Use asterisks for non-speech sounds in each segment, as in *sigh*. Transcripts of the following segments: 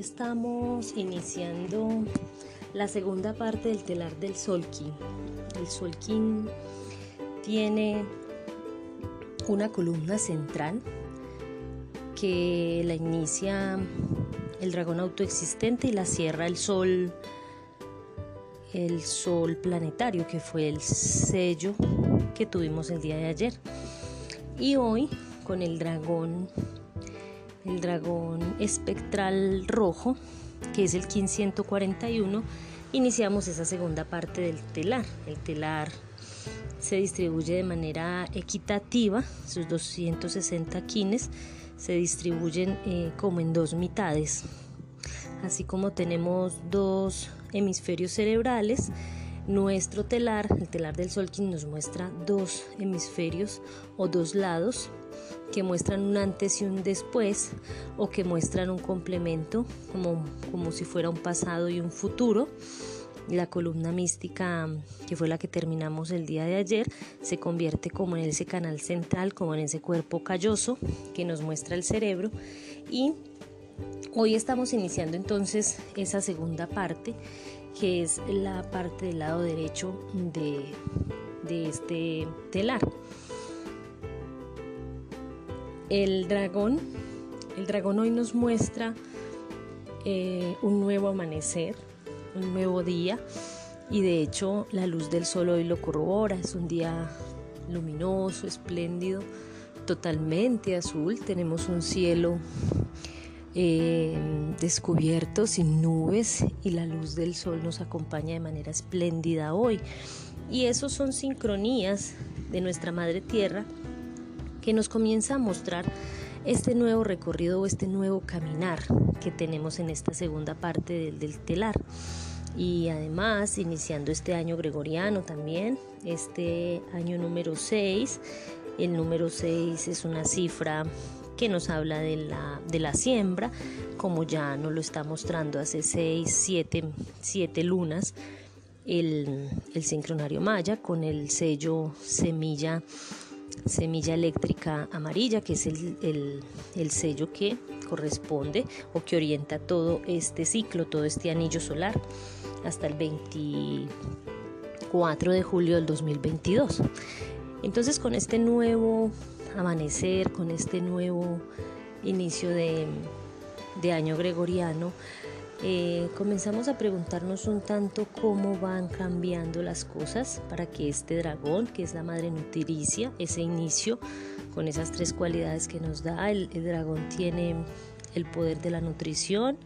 estamos iniciando la segunda parte del telar del solquín. El solquín tiene una columna central que la inicia el dragón autoexistente y la cierra el sol el sol planetario que fue el sello que tuvimos el día de ayer y hoy con el dragón el dragón espectral rojo, que es el 1541, iniciamos esa segunda parte del telar. El telar se distribuye de manera equitativa, sus 260 quines se distribuyen eh, como en dos mitades. Así como tenemos dos hemisferios cerebrales, nuestro telar, el telar del Solkin, nos muestra dos hemisferios o dos lados que muestran un antes y un después o que muestran un complemento como, como si fuera un pasado y un futuro. La columna mística, que fue la que terminamos el día de ayer, se convierte como en ese canal central, como en ese cuerpo calloso que nos muestra el cerebro. Y hoy estamos iniciando entonces esa segunda parte, que es la parte del lado derecho de, de este telar. El dragón, el dragón hoy nos muestra eh, un nuevo amanecer, un nuevo día y de hecho la luz del sol hoy lo corrobora, es un día luminoso, espléndido, totalmente azul, tenemos un cielo eh, descubierto sin nubes y la luz del sol nos acompaña de manera espléndida hoy. Y esos son sincronías de nuestra Madre Tierra que nos comienza a mostrar este nuevo recorrido o este nuevo caminar que tenemos en esta segunda parte del, telar. Y además, iniciando este año gregoriano también, este año número 6, el número 6 es una cifra que nos habla de la, de la siembra, como ya nos lo está mostrando hace 6, 7, lunas el, el sincronario maya con el sello semilla semilla eléctrica amarilla, que es el, sello que corresponde o que orienta todo este ciclo, todo este anillo solar, hasta el 24 de julio del 2022. Entonces con este nuevo amanecer, con este nuevo inicio de, de año gregoriano, eh, comenzamos a preguntarnos un tanto cómo van cambiando las cosas para que este dragón, que es la madre nutricia, ese inicio con esas tres cualidades que nos da, el, dragón tiene el poder de la nutrición,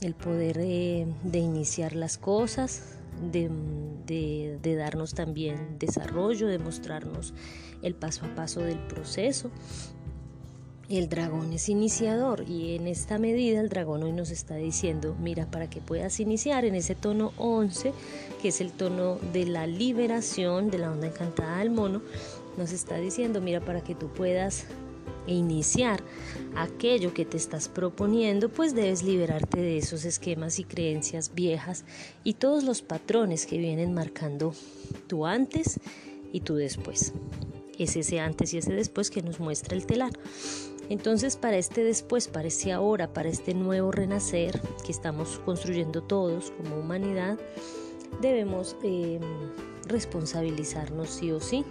el poder eh, de iniciar las cosas, de, de, darnos también desarrollo, de mostrarnos el paso a paso del proceso el dragón es iniciador y en esta medida el dragón hoy nos está diciendo, mira, para que puedas iniciar en ese tono 11, que es el tono de la liberación de la onda encantada del mono, nos está diciendo, mira, para que tú puedas iniciar aquello que te estás proponiendo, pues debes liberarte de esos esquemas y creencias viejas y todos los patrones que vienen marcando tu antes y tu después. Es ese antes y ese después que nos muestra el telar. Entonces para este después, para este ahora, para este nuevo renacer que estamos construyendo todos como humanidad, debemos em, responsabilizarnos sí o sí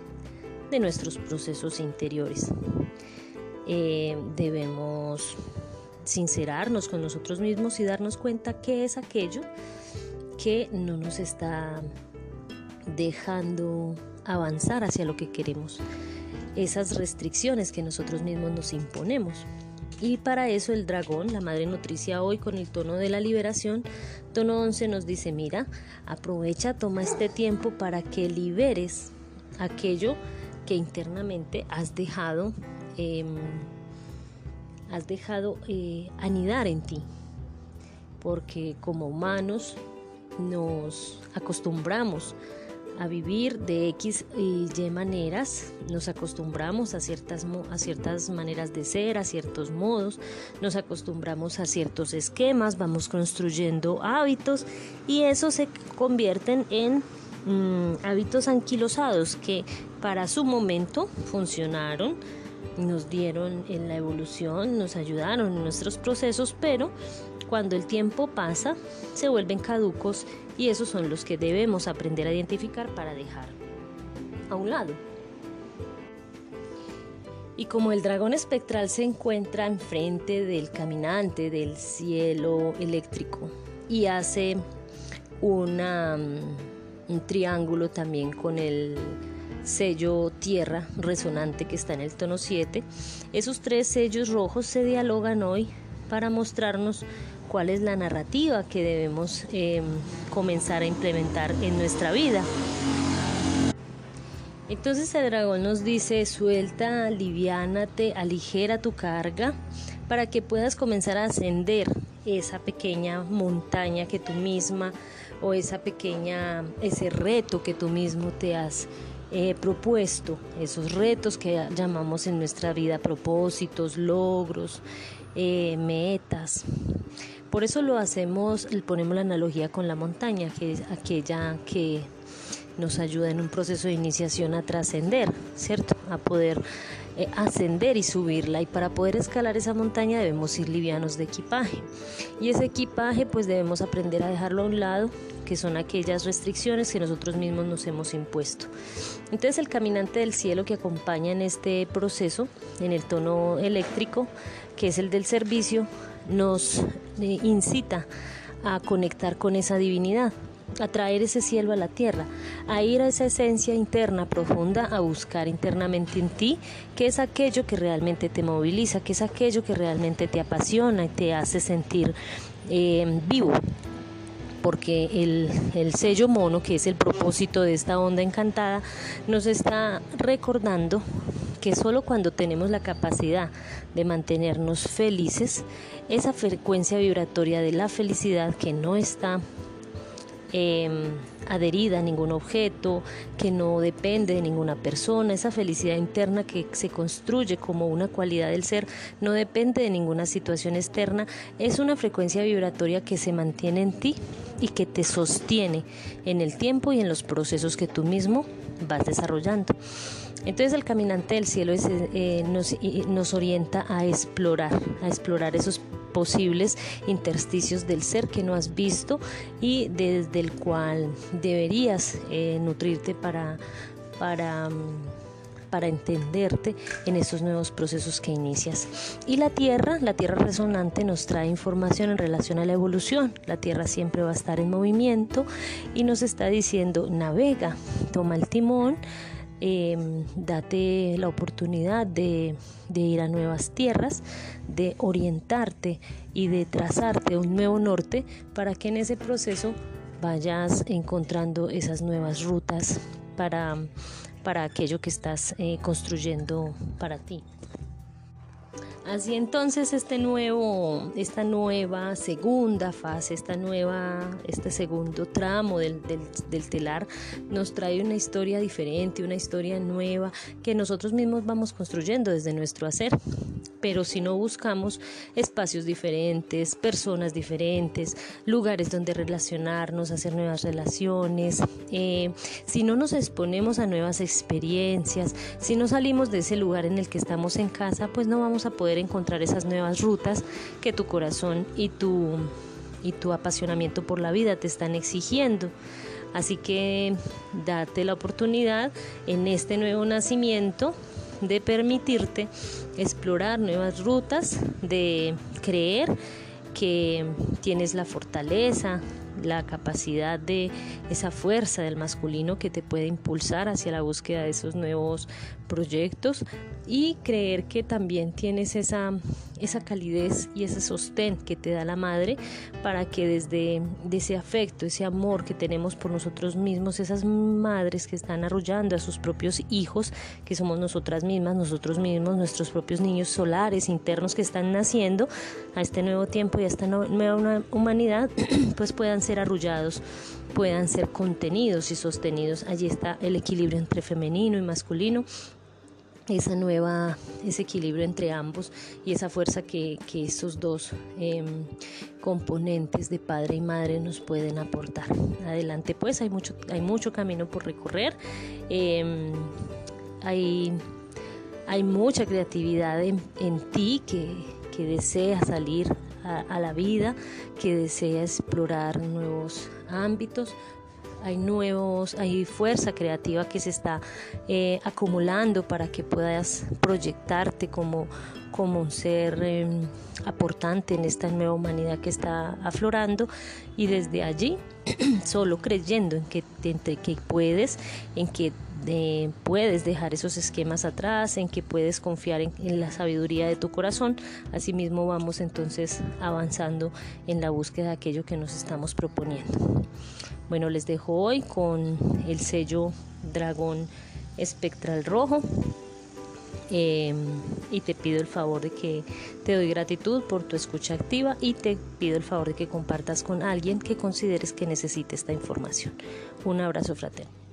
de nuestros procesos interiores. Em, debemos sincerarnos con nosotros mismos y darnos cuenta qué es aquello que no nos está dejando avanzar hacia lo que queremos esas restricciones que nosotros mismos nos imponemos. Y para eso el dragón, la madre nutricia hoy con el tono de la liberación, tono 11 nos dice, mira, aprovecha, toma este tiempo para que liberes aquello que internamente has dejado, em, has dejado eh, anidar en ti. Porque como humanos nos acostumbramos a vivir de X y Y maneras, nos acostumbramos a ciertas, a ciertas maneras de ser, a ciertos modos, nos acostumbramos a ciertos esquemas, vamos construyendo hábitos y eso se convierten en mm, hábitos anquilosados que para su momento funcionaron, nos dieron en la evolución, nos ayudaron en nuestros procesos, pero cuando el tiempo pasa, se vuelven caducos y esos son los que debemos aprender a identificar para dejar a un lado. Y como el dragón espectral se encuentra enfrente del caminante del cielo eléctrico y hace mm, un triángulo también con el sello tierra resonante que está en el tono 7, esos tres sellos rojos se dialogan hoy para mostrarnos cuál es la narrativa que debemos em, comenzar a implementar en nuestra vida. Entonces el dragón nos dice, suelta, aliviánate, aligera tu carga para que puedas comenzar a ascender esa pequeña montaña que tú misma o esa pequeña, ese reto que tú mismo te has eh, propuesto, esos retos que llamamos en nuestra vida propósitos, logros, eh, metas. Por eso lo hacemos, ponemos la analogía con la montaña, que es aquella que nos ayuda en un proceso de iniciación a trascender, ¿cierto? A poder eh, ascender y subirla. Y para poder escalar esa montaña debemos ir livianos de equipaje. Y ese equipaje pues debemos aprender a dejarlo a un lado, que son aquellas restricciones que nosotros mismos nos hemos impuesto. Entonces el caminante del cielo que acompaña en este proceso, en el tono eléctrico, que es el del servicio, nos eh, incita a conectar con esa divinidad a traer ese cielo a la tierra, a ir a esa esencia interna profunda, a buscar internamente en ti, que es aquello que realmente te moviliza, que es aquello que realmente te apasiona y te hace sentir eh, vivo. Porque el, el sello mono, que es el propósito de esta onda encantada, nos está recordando que solo cuando tenemos la capacidad de mantenernos felices, esa frecuencia vibratoria de la felicidad que no está Em, adherida a ningún objeto, que no depende de ninguna persona, esa felicidad interna que se construye como una cualidad del ser, no depende de ninguna situación externa, es una frecuencia vibratoria que se mantiene en ti y que te sostiene en el tiempo y en los procesos que tú mismo vas desarrollando. Entonces el caminante del cielo eh, nos, nos orienta a explorar, a explorar esos posibles intersticios del ser que no has visto y desde el cual deberías eh, nutrirte para, para, mm, para entenderte en estos nuevos procesos que inicias. Y la Tierra, la Tierra resonante nos trae información en relación a la evolución. La Tierra siempre va a estar en movimiento y nos está diciendo, navega, toma el timón Em, date la oportunidad de, ir a nuevas tierras, de orientarte y de trazarte un nuevo norte para que en ese proceso vayas encontrando esas nuevas rutas para, para aquello que estás eh, construyendo para ti. Así entonces este nuevo, esta nueva segunda fase, esta nueva, este segundo tramo del, del, telar nos trae una historia diferente, una historia nueva que nosotros mismos vamos construyendo desde nuestro hacer. Pero si no buscamos espacios diferentes, personas diferentes, lugares donde relacionarnos, hacer nuevas relaciones, eh, si no nos exponemos a nuevas experiencias, si no salimos de ese lugar en el que estamos en casa, pues no vamos a poder encontrar esas nuevas rutas que tu corazón y tu, y tu apasionamiento por la vida te están exigiendo. Así que date la oportunidad en este nuevo nacimiento de permitirte explorar nuevas rutas, de creer que tienes la fortaleza, la capacidad de esa fuerza del masculino que te puede impulsar hacia la búsqueda de esos nuevos proyectos y creer que también tienes esa, esa calidez y ese sostén que te da la madre para que desde ese afecto, ese amor que tenemos por nosotros mismos, esas madres que están arrullando a sus propios hijos, que somos nosotras mismas, nosotros mismos, nuestros propios niños solares, internos que están naciendo a este nuevo tiempo y a esta nueva humanidad, *clears throat* pues puedan ser arrullados, puedan ser contenidos y sostenidos. Allí está el equilibrio entre femenino y masculino esa nueva, ese equilibrio entre ambos y esa fuerza que, que estos dos em, componentes de padre y madre nos pueden aportar. Adelante pues, hay mucho, hay mucho camino por recorrer, em, hay, hay mucha creatividad en, en ti que, que desea salir a, la vida, que desea explorar nuevos ámbitos, hay nuevos, hay fuerza creativa que se está eh, acumulando para que puedas proyectarte como, como un ser em, aportante en esta nueva humanidad que está aflorando. Y desde allí *clears throat* solo creyendo en que, que puedes, en que puedes dejar esos esquemas atrás, en que puedes confiar en, la sabiduría de tu corazón. Asimismo vamos entonces avanzando en la búsqueda de aquello que nos estamos proponiendo. Bueno, les dejo hoy con el sello dragón espectral rojo. Em, y te pido el favor de que te doy gratitud por tu escucha activa y te pido el favor de que compartas con alguien que consideres que necesite esta información. Un abrazo fraterno.